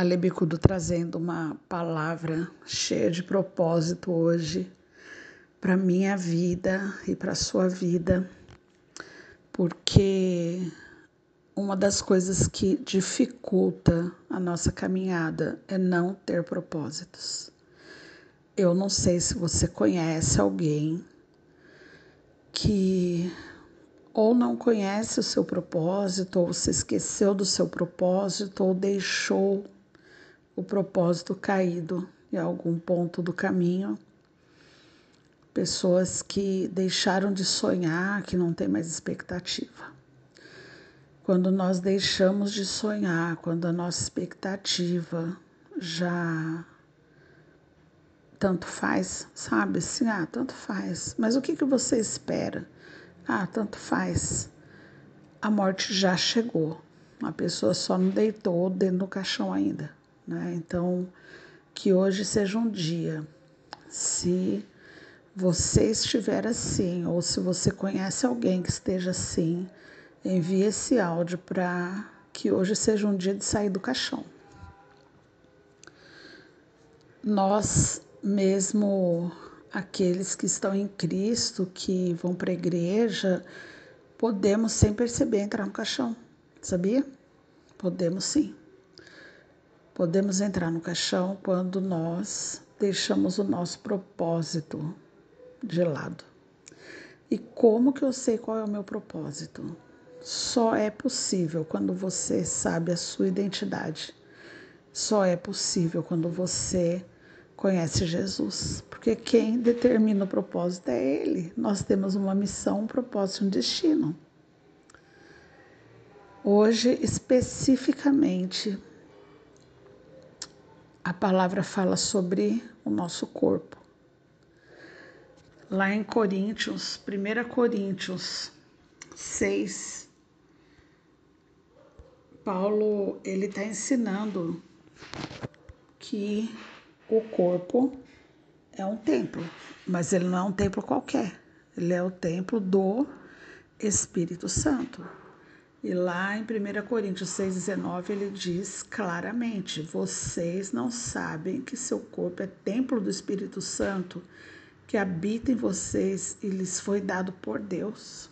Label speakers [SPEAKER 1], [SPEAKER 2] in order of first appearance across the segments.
[SPEAKER 1] Alebicudo trazendo uma palavra cheia de propósito hoje para minha vida e para sua vida, porque uma das coisas que dificulta a nossa caminhada é não ter propósitos. Eu não sei se você conhece alguém que ou não conhece o seu propósito, ou se esqueceu do seu propósito, ou deixou o propósito caído em algum ponto do caminho. Pessoas que deixaram de sonhar, que não têm mais expectativa. Quando nós deixamos de sonhar, quando a nossa expectativa já tanto faz, sabe? Assim, ah, tanto faz. Mas o que, que você espera? Ah, tanto faz. A morte já chegou. A pessoa só não deitou dentro do caixão ainda. Né? Então, que hoje seja um dia, se você estiver assim, ou se você conhece alguém que esteja assim, envie esse áudio para que hoje seja um dia de sair do caixão. Nós, mesmo aqueles que estão em Cristo, que vão para a igreja, podemos sem perceber entrar no caixão, sabia? Podemos sim. Podemos entrar no caixão quando nós deixamos o nosso propósito de lado. E como que eu sei qual é o meu propósito? Só é possível quando você sabe a sua identidade. Só é possível quando você conhece Jesus, porque quem determina o propósito é Ele. Nós temos uma missão, um propósito, um destino. Hoje, especificamente, a palavra fala sobre o nosso corpo. Lá em Coríntios, 1 Coríntios 6, Paulo ele está ensinando que o corpo é um templo, mas ele não é um templo qualquer. Ele é o templo do Espírito Santo. E lá em 1 Coríntios 6,19 ele diz claramente: Vocês não sabem que seu corpo é templo do Espírito Santo, que habita em vocês e lhes foi dado por Deus.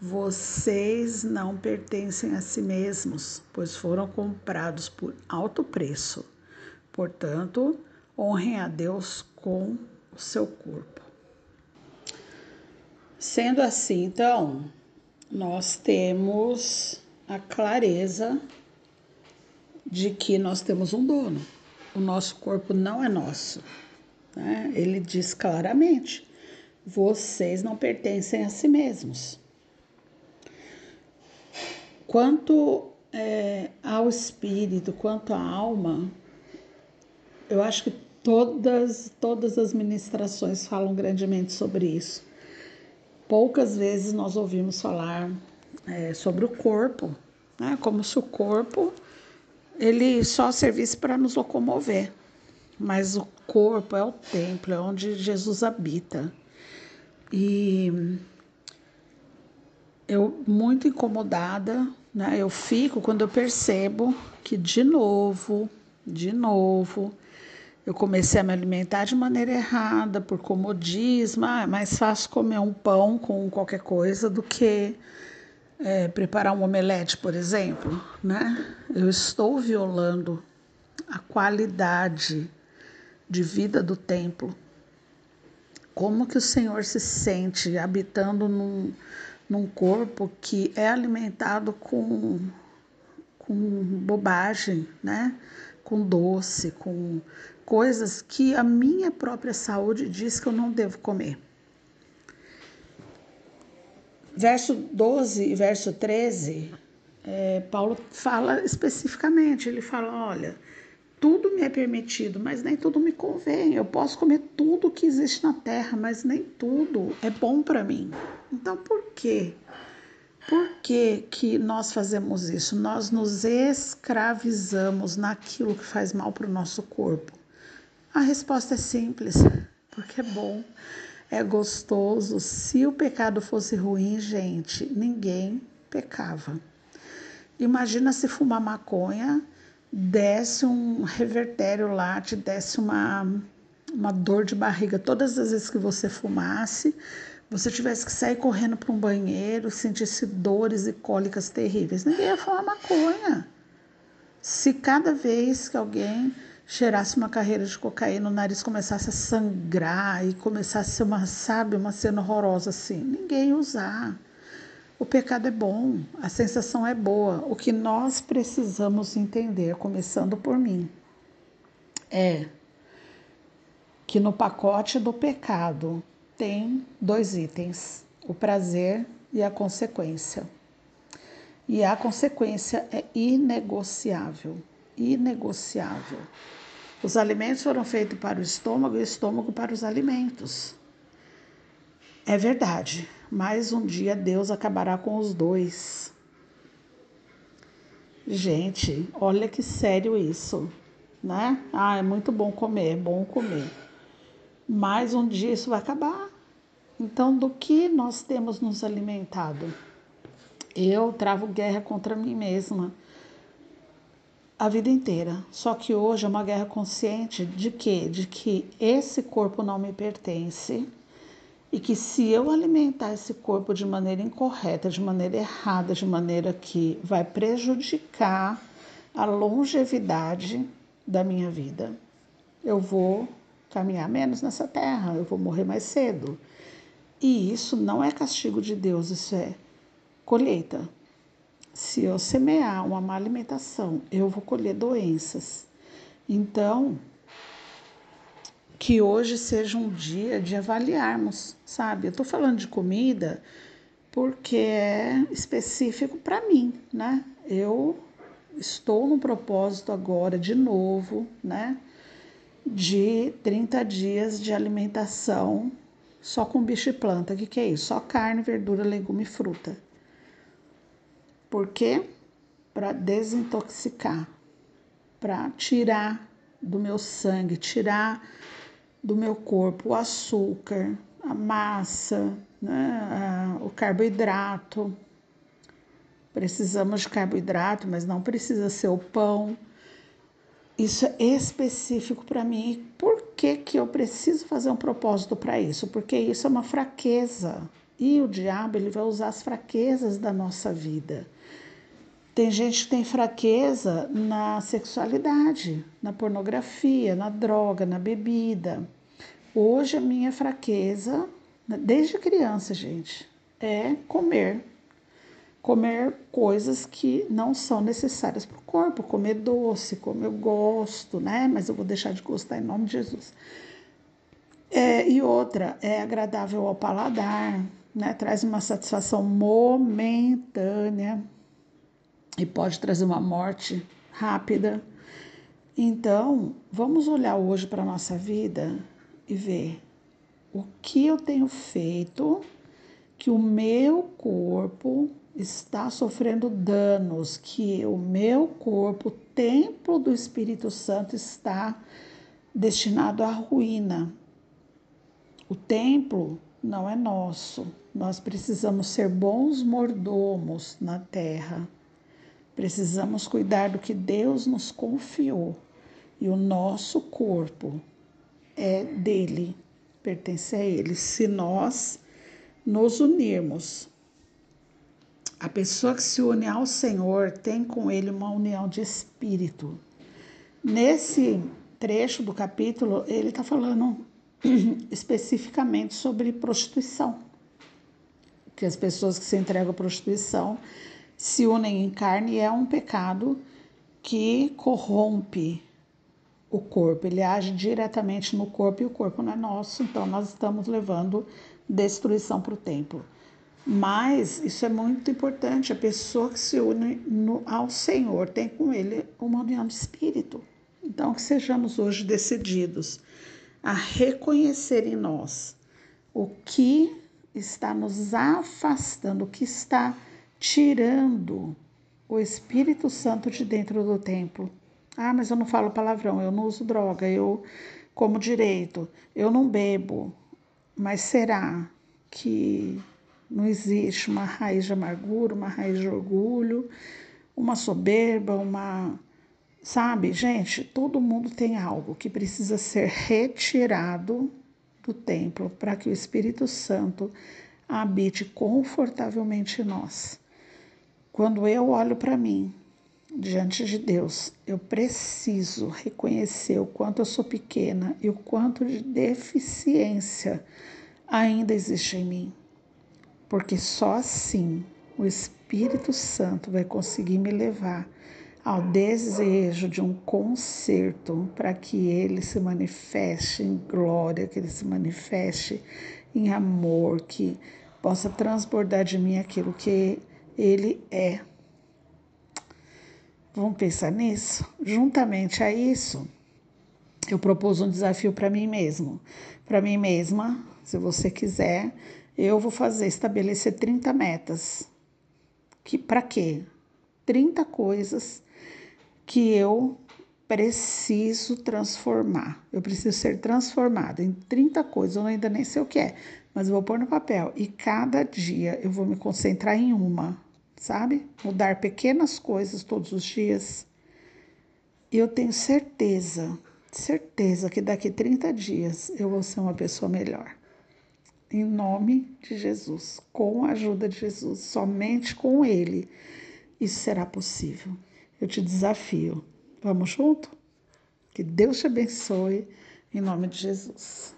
[SPEAKER 1] Vocês não pertencem a si mesmos, pois foram comprados por alto preço. Portanto, honrem a Deus com o seu corpo. Sendo assim, então, nós temos a clareza de que nós temos um dono. O nosso corpo não é nosso. Né? Ele diz claramente: vocês não pertencem a si mesmos. Quanto é, ao espírito, quanto à alma, eu acho que todas, todas as ministrações falam grandemente sobre isso. Poucas vezes nós ouvimos falar é, sobre o corpo, né? como se o corpo ele só servisse para nos locomover. Mas o corpo é o templo, é onde Jesus habita. E eu muito incomodada, né? Eu fico quando eu percebo que de novo, de novo, eu comecei a me alimentar de maneira errada, por comodismo. Ah, é mais fácil comer um pão com qualquer coisa do que é, preparar um omelete, por exemplo. Né? Eu estou violando a qualidade de vida do templo. Como que o Senhor se sente habitando num, num corpo que é alimentado com, com bobagem, né? Com doce, com coisas que a minha própria saúde diz que eu não devo comer. Verso 12 e verso 13, é, Paulo fala especificamente: ele fala, olha, tudo me é permitido, mas nem tudo me convém. Eu posso comer tudo que existe na terra, mas nem tudo é bom para mim. Então, por quê? Por que, que nós fazemos isso? Nós nos escravizamos naquilo que faz mal para o nosso corpo. A resposta é simples, porque é bom, é gostoso. Se o pecado fosse ruim, gente, ninguém pecava. Imagina se fumar maconha desse um revertério lá, te desse uma, uma dor de barriga todas as vezes que você fumasse, você tivesse que sair correndo para um banheiro, sentisse dores e cólicas terríveis. Ninguém ia fumar maconha. Se cada vez que alguém cheirasse uma carreira de cocaína, o nariz começasse a sangrar e começasse a ser uma, sabe, uma cena horrorosa assim, ninguém ia usar. O pecado é bom, a sensação é boa. O que nós precisamos entender, começando por mim, é que no pacote do pecado tem dois itens: o prazer e a consequência. E a consequência é inegociável. Inegociável. Os alimentos foram feitos para o estômago e o estômago para os alimentos. É verdade, mas um dia Deus acabará com os dois. Gente, olha que sério isso, né? Ah, é muito bom comer, é bom comer. Mas um dia isso vai acabar. Então, do que nós temos nos alimentado? Eu travo guerra contra mim mesma a vida inteira. Só que hoje é uma guerra consciente de quê? De que esse corpo não me pertence e que se eu alimentar esse corpo de maneira incorreta, de maneira errada, de maneira que vai prejudicar a longevidade da minha vida, eu vou caminhar menos nessa terra, eu vou morrer mais cedo. E isso não é castigo de Deus, isso é colheita. Se eu semear uma má alimentação, eu vou colher doenças. Então, que hoje seja um dia de avaliarmos, sabe? Eu estou falando de comida porque é específico para mim, né? Eu estou no propósito agora de novo, né? De 30 dias de alimentação só com bicho e planta. O que, que é isso? Só carne, verdura, legume e fruta. Por quê? Para desintoxicar, para tirar do meu sangue, tirar do meu corpo o açúcar, a massa, né, o carboidrato. Precisamos de carboidrato, mas não precisa ser o pão. Isso é específico para mim. Por que, que eu preciso fazer um propósito para isso? Porque isso é uma fraqueza. E o diabo ele vai usar as fraquezas da nossa vida. Tem gente que tem fraqueza na sexualidade, na pornografia, na droga, na bebida. Hoje a minha fraqueza, desde criança, gente, é comer. Comer coisas que não são necessárias para o corpo, comer doce, como eu gosto, né? Mas eu vou deixar de gostar em nome de Jesus. É, e outra, é agradável ao paladar, né? Traz uma satisfação momentânea e pode trazer uma morte rápida. Então, vamos olhar hoje para a nossa vida e ver o que eu tenho feito que o meu corpo está sofrendo danos, que o meu corpo, o templo do Espírito Santo, está destinado à ruína. O templo não é nosso. Nós precisamos ser bons mordomos na terra. Precisamos cuidar do que Deus nos confiou. E o nosso corpo é dele, pertence a ele. Se nós nos unirmos, a pessoa que se une ao Senhor tem com ele uma união de espírito. Nesse trecho do capítulo, ele está falando especificamente sobre prostituição. Que as pessoas que se entregam à prostituição se unem em carne e é um pecado que corrompe o corpo, ele age diretamente no corpo e o corpo não é nosso, então nós estamos levando destruição para o templo. Mas isso é muito importante, a pessoa que se une no, ao Senhor tem com ele uma união de espírito. Então, que sejamos hoje decididos a reconhecer em nós o que está nos afastando, o que está tirando o Espírito Santo de dentro do templo ah, mas eu não falo palavrão, eu não uso droga, eu como direito, eu não bebo. Mas será que não existe uma raiz de amargura, uma raiz de orgulho, uma soberba, uma Sabe, gente, todo mundo tem algo que precisa ser retirado do templo para que o Espírito Santo habite confortavelmente em nós. Quando eu olho para mim, diante de Deus, eu preciso reconhecer o quanto eu sou pequena e o quanto de deficiência ainda existe em mim. Porque só assim o Espírito Santo vai conseguir me levar ao desejo de um conserto para que ele se manifeste em glória, que ele se manifeste em amor, que possa transbordar de mim aquilo que ele é. Vamos pensar nisso? Juntamente a isso, eu propus um desafio para mim mesmo. Para mim mesma, se você quiser, eu vou fazer, estabelecer 30 metas. Que para quê? 30 coisas que eu preciso transformar. Eu preciso ser transformada em 30 coisas, eu ainda nem sei o que é, mas vou pôr no papel e cada dia eu vou me concentrar em uma, sabe? Mudar pequenas coisas todos os dias. E eu tenho certeza, certeza que daqui 30 dias eu vou ser uma pessoa melhor. Em nome de Jesus, com a ajuda de Jesus, somente com Ele, isso será possível. Eu te desafio. Vamos junto? Que Deus te abençoe, em nome de Jesus.